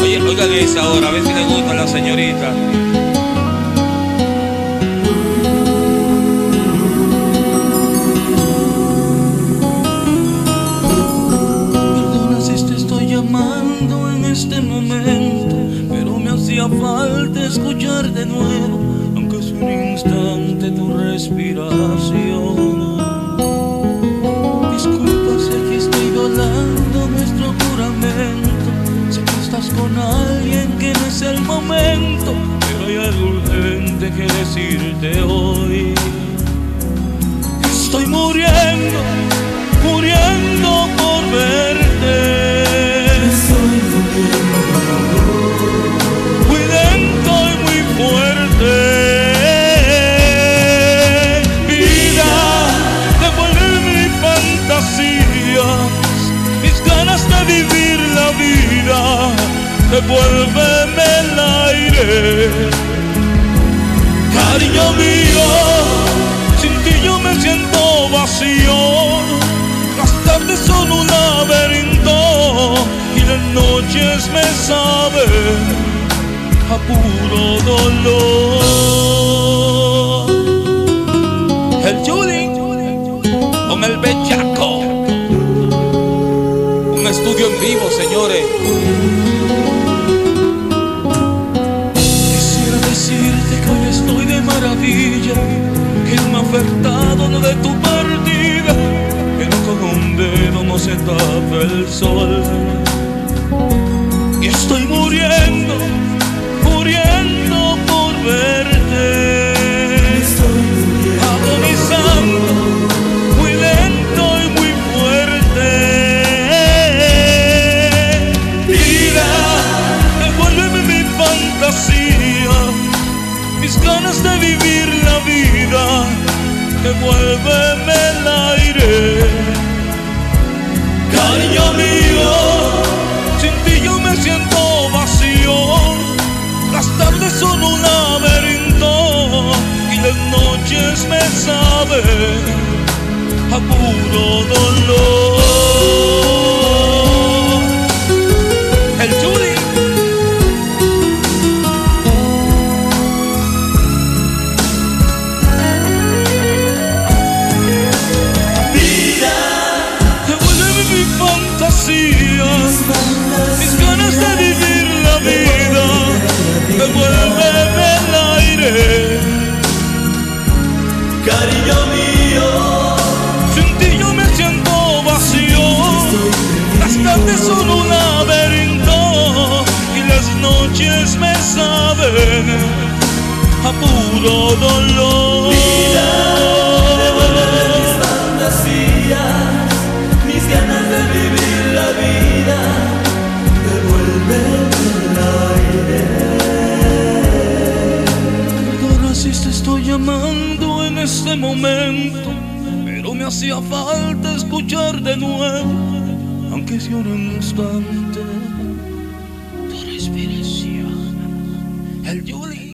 Oye, oigan esa ahora, a ver si le gusta la señorita. Perdona si te estoy llamando en este momento, pero me hacía falta escuchar de nuevo, que decirte hoy. Estoy muriendo, muriendo por verte. Muy lento y muy fuerte. Vida, devuelve mis fantasías, mis ganas de vivir la vida. Devuélveme el aire. Cariño mío, sin ti yo me siento vacío. Las tardes son un laberinto y las noches me saben a puro dolor. El Judy con el bellaco. Un estudio en vivo, señores. Que no de tu partida, pero con un dedo no se tapa el sol. Y estoy muriendo, muriendo por verte. Agonizando, muy lento y muy fuerte. Vida, devuélveme mi fantasía, mis ganas de vivir la vida, devuélveme el aire. Cariño mío, sin ti yo me siento vacío, las tardes son un laberinto y las noches me saben a puro dolor. Mis ganas de vivir la vida, devuélveme el aire. Cariño mío, sin ti yo me siento vacío. Las tardes son un laberinto y las noches me saben a puro dolor. Estoy llamando en este momento, pero me hacía falta escuchar de nuevo, aunque sea un instante, tu respiración. El Julie.